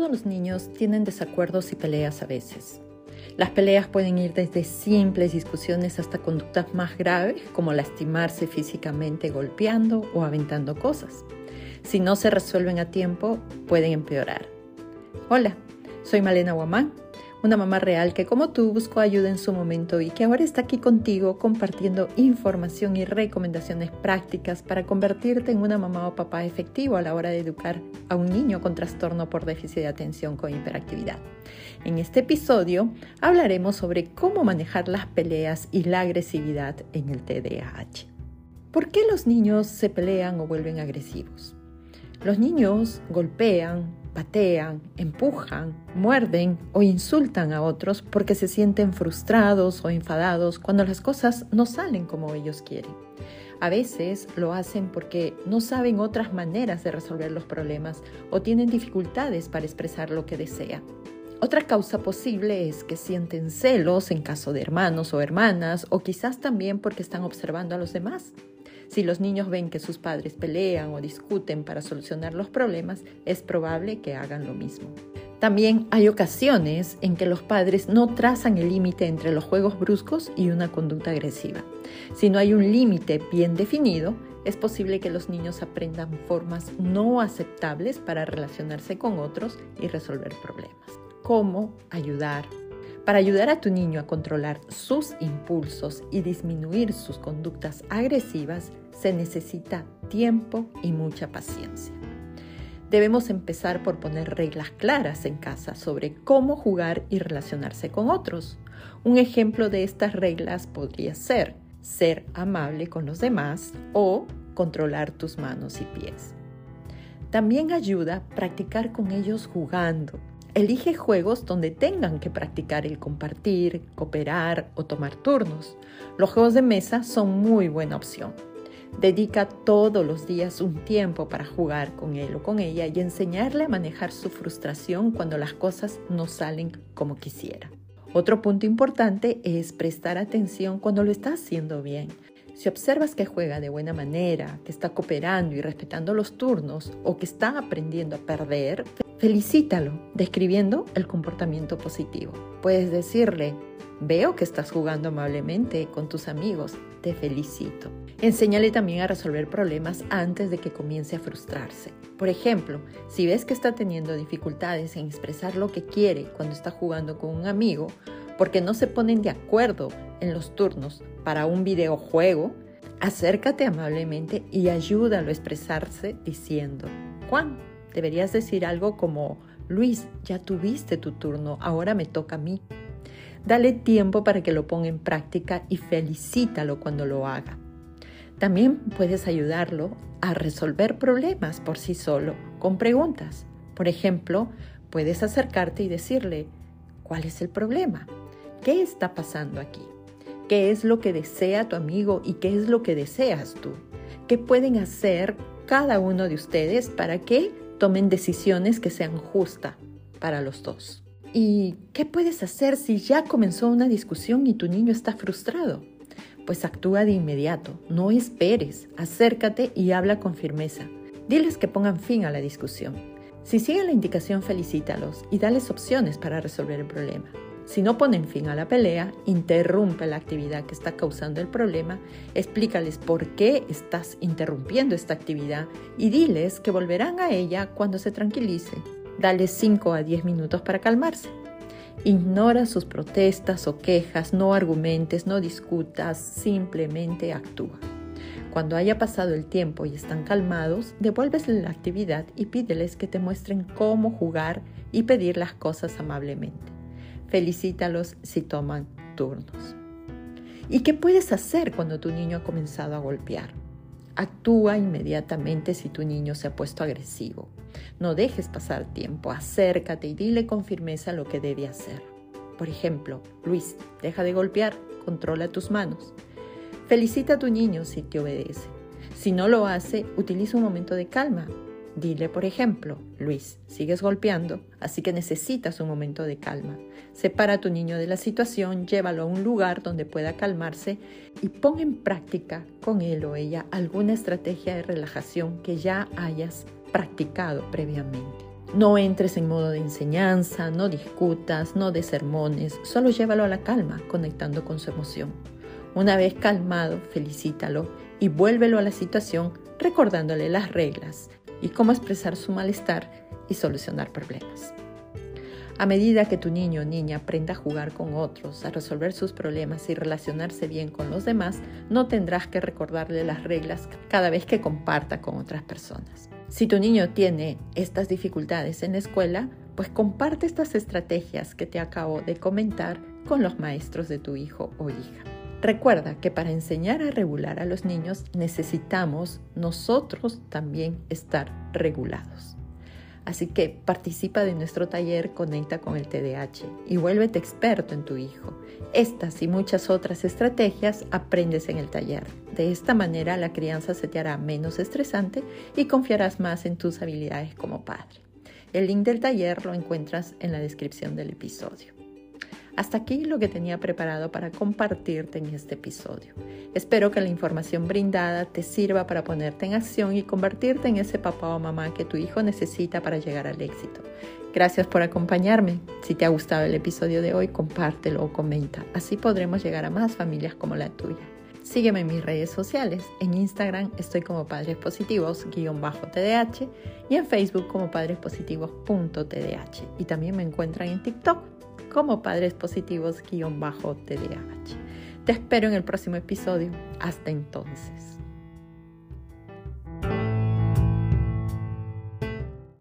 todos los niños tienen desacuerdos y peleas a veces. Las peleas pueden ir desde simples discusiones hasta conductas más graves como lastimarse físicamente golpeando o aventando cosas. Si no se resuelven a tiempo, pueden empeorar. Hola, soy Malena Guamán una mamá real que como tú buscó ayuda en su momento y que ahora está aquí contigo compartiendo información y recomendaciones prácticas para convertirte en una mamá o papá efectivo a la hora de educar a un niño con trastorno por déficit de atención con hiperactividad. En este episodio hablaremos sobre cómo manejar las peleas y la agresividad en el TDAH. ¿Por qué los niños se pelean o vuelven agresivos? Los niños golpean, patean, empujan, muerden o insultan a otros porque se sienten frustrados o enfadados cuando las cosas no salen como ellos quieren. A veces lo hacen porque no saben otras maneras de resolver los problemas o tienen dificultades para expresar lo que desean. Otra causa posible es que sienten celos en caso de hermanos o hermanas o quizás también porque están observando a los demás. Si los niños ven que sus padres pelean o discuten para solucionar los problemas, es probable que hagan lo mismo. También hay ocasiones en que los padres no trazan el límite entre los juegos bruscos y una conducta agresiva. Si no hay un límite bien definido, es posible que los niños aprendan formas no aceptables para relacionarse con otros y resolver problemas. ¿Cómo ayudar para ayudar a tu niño a controlar sus impulsos y disminuir sus conductas agresivas, se necesita tiempo y mucha paciencia. Debemos empezar por poner reglas claras en casa sobre cómo jugar y relacionarse con otros. Un ejemplo de estas reglas podría ser ser amable con los demás o controlar tus manos y pies. También ayuda practicar con ellos jugando, Elige juegos donde tengan que practicar el compartir, cooperar o tomar turnos. Los juegos de mesa son muy buena opción. Dedica todos los días un tiempo para jugar con él o con ella y enseñarle a manejar su frustración cuando las cosas no salen como quisiera. Otro punto importante es prestar atención cuando lo está haciendo bien. Si observas que juega de buena manera, que está cooperando y respetando los turnos o que está aprendiendo a perder, Felicítalo describiendo el comportamiento positivo. Puedes decirle, veo que estás jugando amablemente con tus amigos, te felicito. Enséñale también a resolver problemas antes de que comience a frustrarse. Por ejemplo, si ves que está teniendo dificultades en expresar lo que quiere cuando está jugando con un amigo, porque no se ponen de acuerdo en los turnos para un videojuego, acércate amablemente y ayúdalo a expresarse diciendo, Juan, Deberías decir algo como, Luis, ya tuviste tu turno, ahora me toca a mí. Dale tiempo para que lo ponga en práctica y felicítalo cuando lo haga. También puedes ayudarlo a resolver problemas por sí solo con preguntas. Por ejemplo, puedes acercarte y decirle, ¿cuál es el problema? ¿Qué está pasando aquí? ¿Qué es lo que desea tu amigo y qué es lo que deseas tú? ¿Qué pueden hacer cada uno de ustedes para que tomen decisiones que sean justas para los dos. ¿Y qué puedes hacer si ya comenzó una discusión y tu niño está frustrado? Pues actúa de inmediato, no esperes, acércate y habla con firmeza. Diles que pongan fin a la discusión. Si siguen la indicación, felicítalos y dales opciones para resolver el problema. Si no ponen fin a la pelea, interrumpe la actividad que está causando el problema, explícales por qué estás interrumpiendo esta actividad y diles que volverán a ella cuando se tranquilice. Dale 5 a 10 minutos para calmarse. Ignora sus protestas o quejas, no argumentes, no discutas, simplemente actúa. Cuando haya pasado el tiempo y están calmados, devuélvesle la actividad y pídeles que te muestren cómo jugar y pedir las cosas amablemente. Felicítalos si toman turnos. ¿Y qué puedes hacer cuando tu niño ha comenzado a golpear? Actúa inmediatamente si tu niño se ha puesto agresivo. No dejes pasar tiempo, acércate y dile con firmeza lo que debe hacer. Por ejemplo, Luis, deja de golpear, controla tus manos. Felicita a tu niño si te obedece. Si no lo hace, utiliza un momento de calma. Dile, por ejemplo, Luis, sigues golpeando, así que necesitas un momento de calma. Separa a tu niño de la situación, llévalo a un lugar donde pueda calmarse y pon en práctica con él o ella alguna estrategia de relajación que ya hayas practicado previamente. No entres en modo de enseñanza, no discutas, no de sermones, solo llévalo a la calma, conectando con su emoción. Una vez calmado, felicítalo y vuélvelo a la situación recordándole las reglas y cómo expresar su malestar y solucionar problemas. A medida que tu niño o niña aprenda a jugar con otros, a resolver sus problemas y relacionarse bien con los demás, no tendrás que recordarle las reglas cada vez que comparta con otras personas. Si tu niño tiene estas dificultades en la escuela, pues comparte estas estrategias que te acabo de comentar con los maestros de tu hijo o hija. Recuerda que para enseñar a regular a los niños necesitamos nosotros también estar regulados. Así que participa de nuestro taller Conecta con el TDAH y vuélvete experto en tu hijo. Estas y muchas otras estrategias aprendes en el taller. De esta manera la crianza se te hará menos estresante y confiarás más en tus habilidades como padre. El link del taller lo encuentras en la descripción del episodio. Hasta aquí lo que tenía preparado para compartirte en este episodio. Espero que la información brindada te sirva para ponerte en acción y convertirte en ese papá o mamá que tu hijo necesita para llegar al éxito. Gracias por acompañarme. Si te ha gustado el episodio de hoy, compártelo o comenta. Así podremos llegar a más familias como la tuya. Sígueme en mis redes sociales. En Instagram estoy como Padres Positivos-TDH y en Facebook como padrespositivos.tdh. Y también me encuentran en TikTok como Padres Positivos-TDAH. Te espero en el próximo episodio. Hasta entonces.